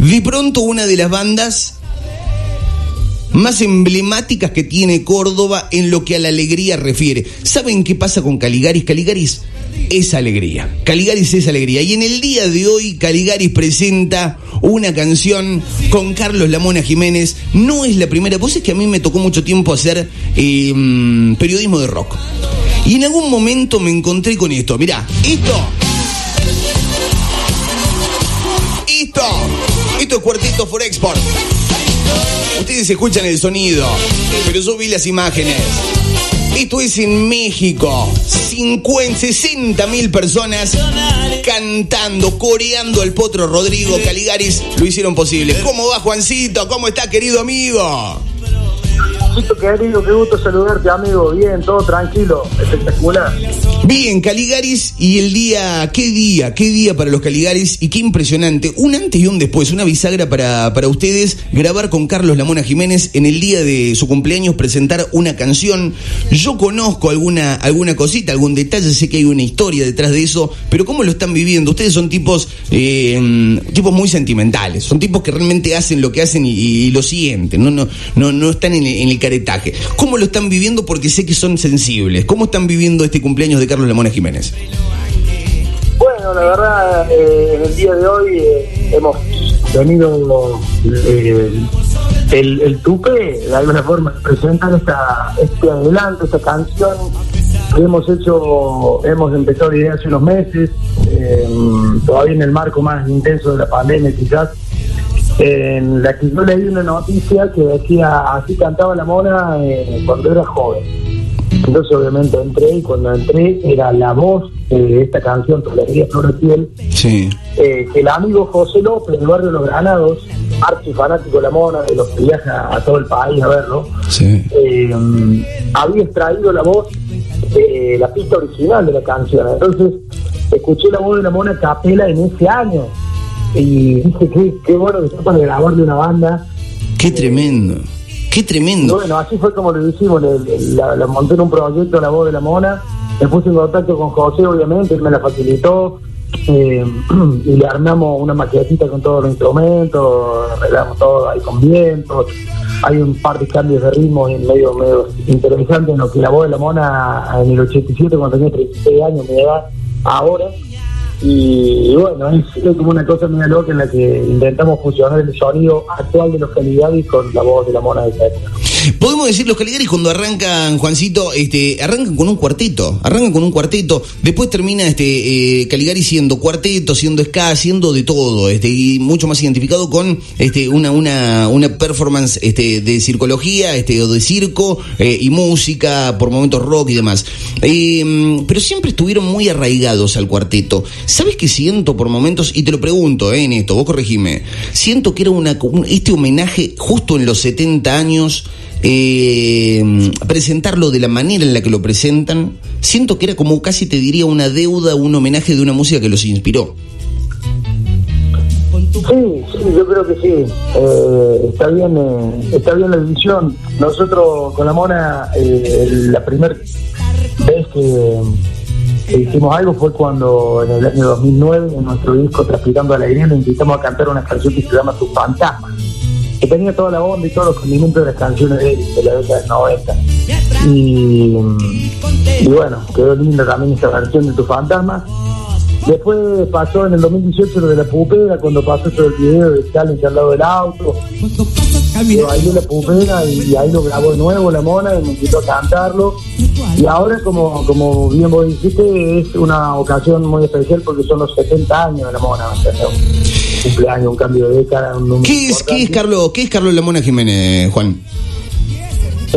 de pronto una de las bandas más emblemáticas que tiene Córdoba en lo que a la alegría refiere. ¿Saben qué pasa con Caligaris? Caligaris es alegría. Caligaris es alegría. Y en el día de hoy, Caligaris presenta una canción con Carlos Lamona Jiménez. No es la primera. Vos es que a mí me tocó mucho tiempo hacer eh, periodismo de rock. Y en algún momento me encontré con esto. Mirá, esto. Cuartito for Export. Ustedes escuchan el sonido, pero yo vi las imágenes. Esto es en México. 50, 60 mil personas cantando, coreando el potro Rodrigo Caligaris. Lo hicieron posible. ¿Cómo va Juancito? ¿Cómo está querido amigo? querido, qué gusto saludarte, amigo. Bien, todo tranquilo, espectacular. Bien, Caligaris y el día, qué día, qué día para los Caligaris y qué impresionante. Un antes y un después, una bisagra para, para ustedes, grabar con Carlos Lamona Jiménez en el día de su cumpleaños, presentar una canción. Yo conozco alguna, alguna cosita, algún detalle, sé que hay una historia detrás de eso, pero ¿cómo lo están viviendo? Ustedes son tipos, eh, tipos muy sentimentales, son tipos que realmente hacen lo que hacen y, lo sienten, no, no, no, no están en el caretaje. ¿Cómo lo están viviendo? Porque sé que son sensibles. ¿Cómo están viviendo este cumpleaños de Carlos Lamona Jiménez? Bueno, la verdad, eh, en el día de hoy eh, hemos tenido eh, el, el, tupe, de alguna forma, presentar esta, este adelanto, esta canción que hemos hecho, hemos empezado la idea hace unos meses, todavía en el marco más intenso de la pandemia quizás, en la que yo leí una noticia que decía, así cantaba la mona eh, cuando era joven. Entonces obviamente entré y cuando entré era la voz de esta canción, Tolería Flor sí. Eh, que el amigo José López del barrio de Los Granados, archi fanático de la mona, de los que viaja a todo el país a verlo, eh, había extraído la voz de la pista original de la canción. Entonces escuché la voz de la mona capela en ese año y dije, qué, bueno que está para grabarle una banda. Qué tremendo, qué tremendo. bueno, así fue como lo hicimos, la, monté en un proyecto, La Voz de la Mona, me puse en contacto con José, obviamente, él me la facilitó, eh, y le armamos una maquetita con todos los instrumentos, arreglamos todo ahí con vientos, hay un par de cambios de ritmo en medio, medio interesantes en lo que la voz de la mona en el 87 cuando tenía 36 años me edad ahora y, bueno, es, como una cosa muy loca en la que intentamos fusionar el sonido actual de los Caligaris con la voz de la mona de esa Podemos decir, los Caligaris cuando arrancan, Juancito, este, arrancan con un cuarteto, arrancan con un cuarteto, después termina este eh, Caligari siendo cuarteto, siendo ska, siendo de todo, este, y mucho más identificado con este, una, una, una performance este, de circología, este, o de circo, eh, y música, por momentos rock y demás. Eh, pero siempre estuvieron muy arraigados al cuarteto. ¿Sabes qué siento por momentos? Y te lo pregunto, eh, en esto, vos corregime. Siento que era una, este homenaje justo en los 70 años eh, presentarlo de la manera en la que lo presentan, siento que era como casi te diría una deuda, un homenaje de una música que los inspiró. Sí, sí, yo creo que sí. Eh, está bien, eh, está bien la edición. Nosotros con la Mona, eh, la primera vez que, hicimos algo fue cuando en el año 2009, en nuestro disco Transpirando Alegría, nos invitamos a cantar una canción que se llama Tu Fantasma que tenía toda la onda y todos los condimentos de las canciones de, de la década del 90. Y, bueno, quedó linda también esa versión de Tu Fantasma. Después pasó en el 2018 lo de la pupera, cuando pasó todo el video de Challenge al lado del auto. Yo ahí la pupera y, ahí lo grabó de nuevo la mona y me invitó a cantarlo. Y ahora, como, como bien vos dijiste, es una ocasión muy especial porque son los 70 años de la mona cumpleaños, un cambio de década. ¿Qué es, ¿Qué es Carlos, qué es Carlos Lamona Jiménez, Juan?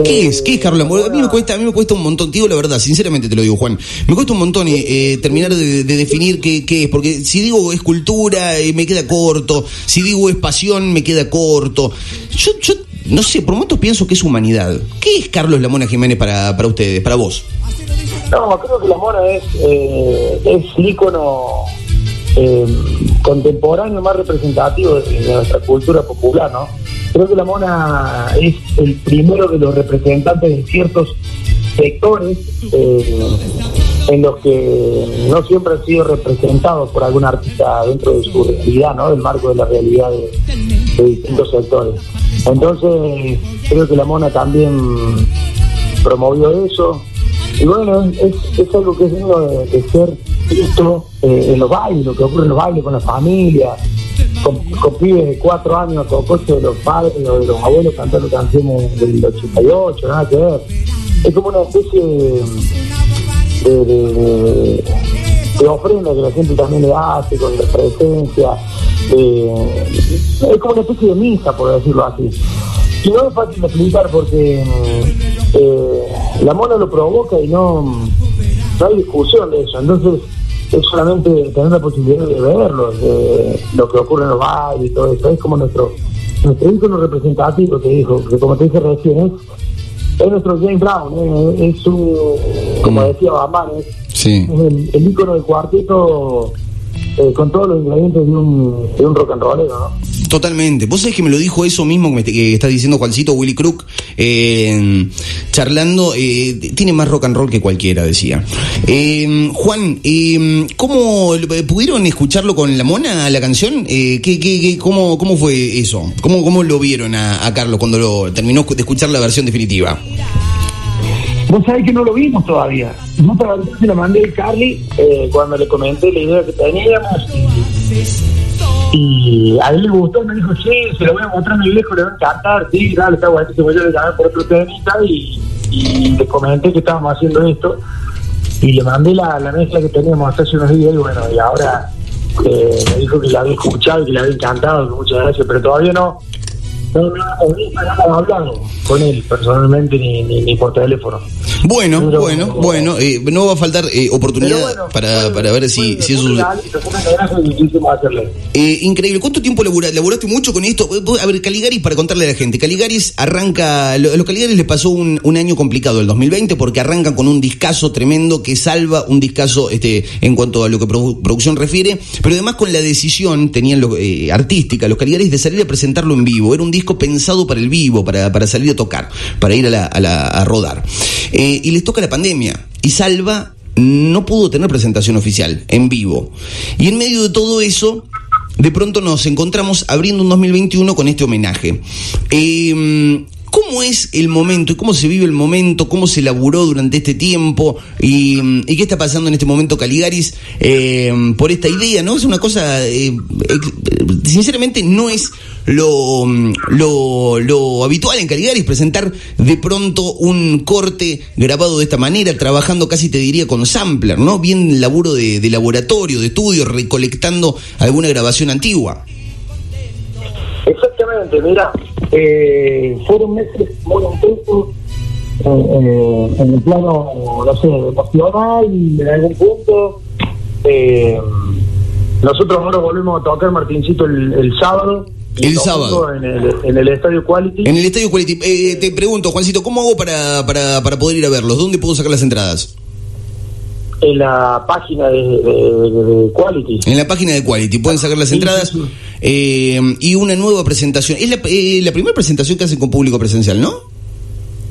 ¿Qué es? ¿Qué es Carlos Lamona? A mí me cuesta, a mí me cuesta un montón, digo la verdad, sinceramente te lo digo, Juan. Me cuesta un montón eh, eh, terminar de, definir qué, qué, es, porque si digo es cultura, eh, me queda corto, si digo es pasión, me queda corto. Yo, yo no sé, por momentos pienso que es humanidad. ¿Qué es Carlos Lamona Jiménez para, para ustedes, para vos? No, creo que Lamona es, es el ícono eh, contemporáneo más representativo de, nuestra cultura popular, ¿no? Creo que la mona es el primero de los representantes de ciertos sectores eh, en los que no siempre han sido representados por algún artista dentro de su realidad, ¿no? Del marco de la realidad de, distintos sectores. Entonces, creo que la Mona también promovió eso. Y bueno, es, algo que es digno de, ser visto eh, en los bailes, lo que ocurre en los bailes con la familia, con, pibes de cuatro años, con coches de los padres o de los abuelos cantando canciones del 88, nada que ver. Es como una especie de, ofrenda que la gente también le hace con la presencia. es como una especie de misa, por decirlo así. Y no es fácil de explicar porque eh, la mona lo provoca y no, no hay discusión de eso. Entonces, es solamente tener la posibilidad de verlo, de lo que ocurre en los bailes y todo eso. Es como nuestro nuestro ícono representativo, te dijo, que como te dije recién, es, es nuestro James Brown, eh, es, un, como mm. decía Bamán, es, el, el ícono del cuarteto eh, con todos los ingredientes de un, de un rock and roll, ¿no? Totalmente. Vos sabés que me lo dijo eso mismo que, me, está diciendo Juancito Willy Crook, eh, charlando, eh, tiene más rock and roll que cualquiera, decía. Juan, ¿cómo pudieron escucharlo con la mona, la canción? ¿qué, qué, cómo, ¿Cómo fue eso? ¿Cómo, cómo lo vieron a, Carlos cuando lo terminó de escuchar la versión definitiva? Vos sabés que no lo vimos todavía. No se lo mandé a Carly eh, cuando le comenté la idea que teníamos. Y a él le gustó, me dijo, sí, se lo voy a mostrar a mi viejo, le va a encantar. Sí, dale, está bueno, se voy a llamar por otro temita y, y le comenté que estábamos haciendo esto. Y le mandé la, la mezcla que teníamos hace unos días y bueno, y ahora eh, me dijo que la había escuchado y que le había encantado, muchas gracias, pero todavía no, no, no, hablado con él personalmente ni, ni, por teléfono. Bueno, bueno, bueno, eh, no va a faltar eh, oportunidad para, para ver si, si eso... Eh, increíble. ¿Cuánto tiempo laburaste? ¿Laburaste mucho con esto? A ver, Caligaris, para contarle a la gente. Caligaris arranca... A los Caligaris les pasó un, un año complicado el 2020 porque arrancan con un discazo tremendo que salva un discazo este, en cuanto a lo que producción refiere, pero además con la decisión, tenían lo, artística, los Caligaris de salir a presentarlo en vivo. Era un disco pensado para el vivo, para, para salir a tocar, para ir a, rodar. Eh, y les toca la pandemia. Y Salva no pudo tener presentación oficial en vivo. Y en medio de todo eso, de pronto nos encontramos abriendo un 2021 con este homenaje. Eh, ¿Cómo es el momento y cómo se vive el momento? ¿Cómo se laburó durante este tiempo? ¿Y, qué está pasando en este momento Caligaris eh, por esta idea? ¿no? Es una cosa, eh, sinceramente, no es lo, lo, habitual en Caligaris presentar de pronto un corte grabado de esta manera, trabajando casi te diría con sampler, ¿no? Bien laburo de, de laboratorio, de estudio, recolectando alguna grabación antigua. Exactamente, mira, eh, fueron meses muy intensos eh, eh, en el plano, no sé, emocional, en algún punto. Eh, nosotros ahora volvemos a tocar Martincito el, sábado. El sábado. En el, en el, Estadio Quality. En el Estadio Quality. Eh, te pregunto, Juancito, ¿cómo hago para, para, para poder ir a verlos? ¿Dónde puedo sacar las entradas? en la página de, Quality. En la página de Quality, pueden sacar las entradas. Eh, y una nueva presentación. Es la, eh, la primera presentación que hacen con público presencial, ¿no?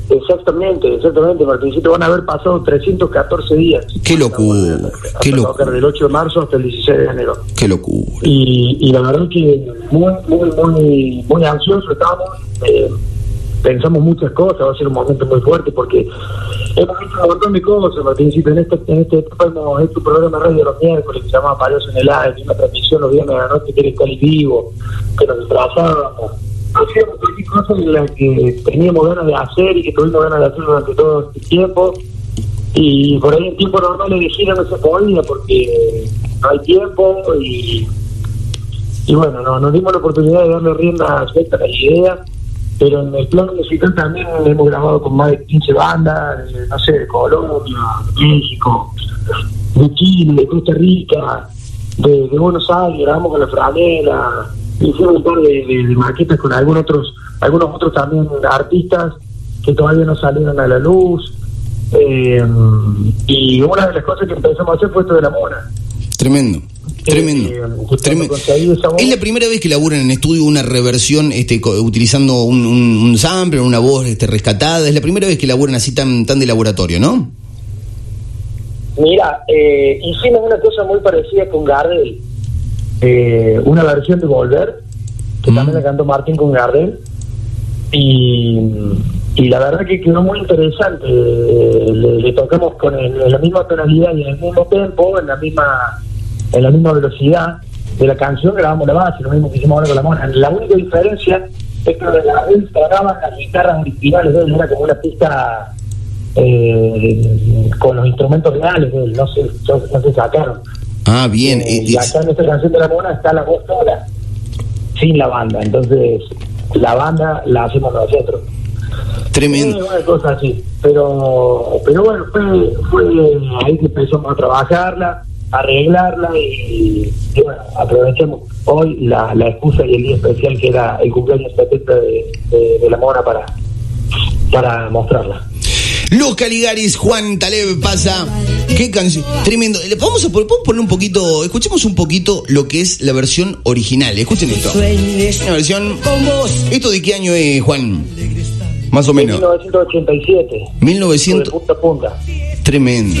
Exactamente, exactamente, Martincito. Van a haber pasado 314 días. Qué locura, qué locura. Del 8 de marzo hasta el 16 de enero. Qué locura. Y, y la verdad que muy, muy, muy, muy ansioso estamos. Eh, pensamos muchas cosas, va a ser un momento muy fuerte porque hemos hecho un montón de cosas, Martín, en este, en este hemos hecho un programa de radio los miércoles que se llama Palos en el Aire, una transmisión los viernes de la noche que era el vivo, que nos disfrazábamos, hacíamos cosas en las que teníamos ganas de hacer y que tuvimos ganas de hacer durante todo este tiempo. Y por ahí en tiempo normal elegir no se podía porque no hay tiempo y y bueno, no, nos dimos la oportunidad de darle rienda suelta a la idea pero en el plano musical también hemos grabado con más de 15 bandas, no sé, de Colombia, de México, de Chile, de Costa Rica, de, Buenos Aires, grabamos con la Franela, hicimos un par de, maquetas con algunos otros, algunos otros también artistas que todavía no salieron a la luz. Eh, y una de las cosas que empezamos a hacer fue esto de la mona. Tremendo. Tremendo. Es la primera vez que laburan en estudio una reversión este, utilizando un, un, sample, una voz este, rescatada. Es la primera vez que laburan así tan, tan de laboratorio, ¿no? Mira, eh, hicimos una cosa muy parecida con Gardel, eh, una versión de Volver, que Mm. también la cantó Martín con Gardel, y, y la verdad que quedó muy interesante. Eh, le, le tocamos con el- la misma tonalidad y en el mismo tempo, en la misma en la misma velocidad de la canción, grabamos la base, lo mismo que hicimos ahora con la mona. La única diferencia es que de Gardel tragaban las guitarras originales de él, era como una pista eh, con los instrumentos reales de él, no se, no se sacaron. Ah, bien. Eh, eh, y acá en esta canción de la mona está la voz sola, sin la banda. Entonces, la banda la hacemos nosotros. tremendo. Una cosa así. Pero, pero bueno, fue, fue ahí que empezamos a trabajarla, a arreglarla y, y bueno, aprovechamos hoy la, la excusa y el día especial que era el cumpleaños 70 de, de, de la mona para, para mostrarla. Los Caligaris, Juan Taleb pasa. Qué canción. Tremendo. Le- Vamos a poner un poquito. Escuchemos un poquito lo que es la versión original. Escuchen esto. Una versión. ¿Esto de qué año es, Juan? Más o menos. 1987. De 1900. punta a punta. Tremendo.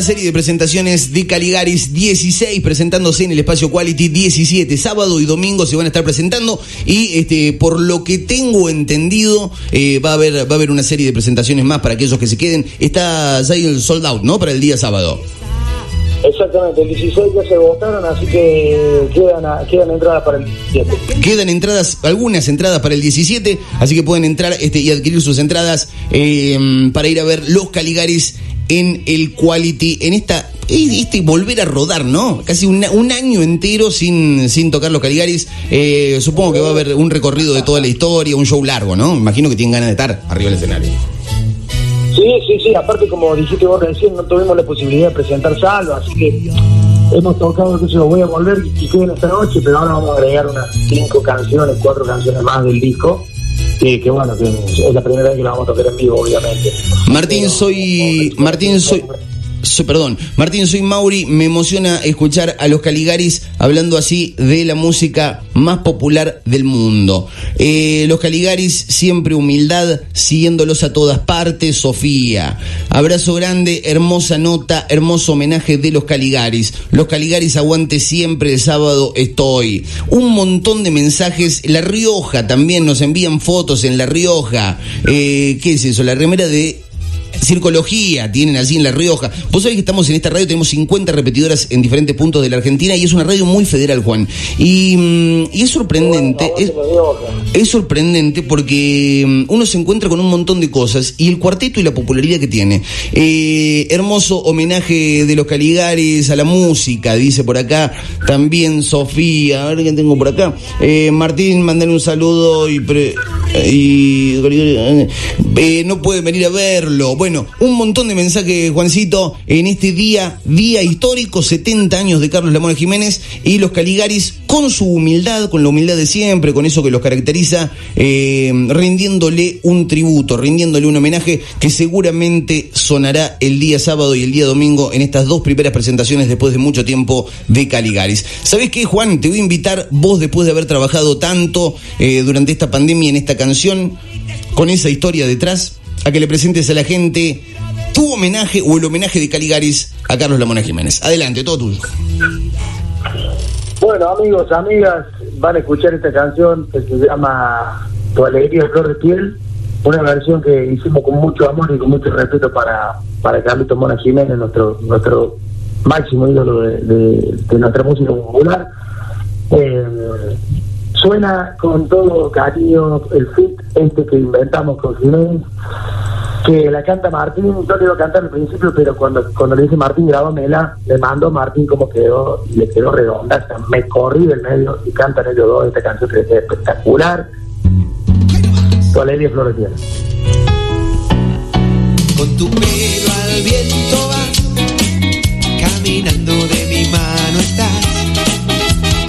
Una serie de presentaciones de Caligaris 16 presentándose en el espacio Quality 17. Sábado y domingo se van a estar presentando y este por lo que tengo entendido eh, va a haber va a haber una serie de presentaciones más para aquellos que se queden. Está ya el sold out, ¿no? Para el día sábado. Exactamente, el 16 ya se votaron, así que quedan, a- quedan entradas para el 17. Quedan entradas, algunas entradas para el 17, así que pueden entrar este, y adquirir sus entradas eh, para ir a ver los Caligaris en el Quality, en esta, este volver a rodar, ¿no? Casi un año entero sin, sin tocar los Caligaris. Eh, supongo que va a haber un recorrido de toda la historia, un show largo, ¿no? Imagino que tienen ganas de estar arriba del escenario. Sí, sí, sí, aparte como dijiste vos recién, no tuvimos la posibilidad de presentar salvo, así que hemos tocado, que se lo voy a volver y queden esta noche, pero ahora vamos a agregar unas cinco canciones, cuatro canciones más del disco, que, que bueno, que es la primera vez que la vamos a tocar en vivo, obviamente. Martín, soy. Martín, soy. Perdón, Martín, soy Mauri. Me emociona escuchar a los Caligaris hablando así de la música más popular del mundo. Eh, los Caligaris, siempre humildad, siguiéndolos a todas partes. Sofía, abrazo grande, hermosa nota, hermoso homenaje de los Caligaris. Los Caligaris, aguante siempre. El sábado estoy. Un montón de mensajes. La Rioja también nos envían fotos en La Rioja. Eh, ¿Qué es eso? La remera de Circología tienen así en La Rioja. Vos sabés que estamos en esta radio, tenemos 50 repetidoras en diferentes puntos de la Argentina y es una radio muy federal, Juan. Y, mm, y es sorprendente, es, es sorprendente porque mm, uno se encuentra con un montón de cosas y el cuarteto y la popularidad que tiene. Eh, hermoso homenaje de los Caligares a la música, dice por acá. También Sofía, a ver qué tengo por acá. Eh, Martín, mandale un saludo y... pre- y eh, no puede venir a verlo. Bueno, un montón de mensajes, Juancito, en este día, día histórico, 70 años de Carlos Lamona Jiménez y los Caligaris con su humildad, con la humildad de siempre, con eso que los caracteriza, eh, rindiéndole un tributo, rindiéndole un homenaje que seguramente sonará el día sábado y el día domingo en estas dos primeras presentaciones después de mucho tiempo de Caligaris. ¿Sabés qué, Juan? Te voy a invitar, vos después de haber trabajado tanto eh, durante esta pandemia en esta canción, con esa historia detrás, a que le presentes a la gente tu homenaje o el homenaje de Caligaris a Carlos Lamona Jiménez. Adelante, todo tuyo. Bueno, amigos, amigas, van a escuchar esta canción que se llama Tu alegría flor de piel, una versión que hicimos con mucho amor y con mucho respeto para, para Carlito Mona Jiménez, nuestro, nuestro máximo ídolo de nuestra música popular. Eh, suena con todo cariño el fit este que inventamos con Jiménez, que la canta Martín, yo le iba cantar al principio, pero cuando, cuando le dice Martín, grabamela, le mando a Martín como quedó, y le quedó redonda, sea, me corrí del medio y cantan ellos dos esta canción que es espectacular. Piel. con tu pelo al viento vas, caminando de mi mano estás.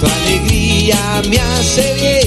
Tu alegría me hace bien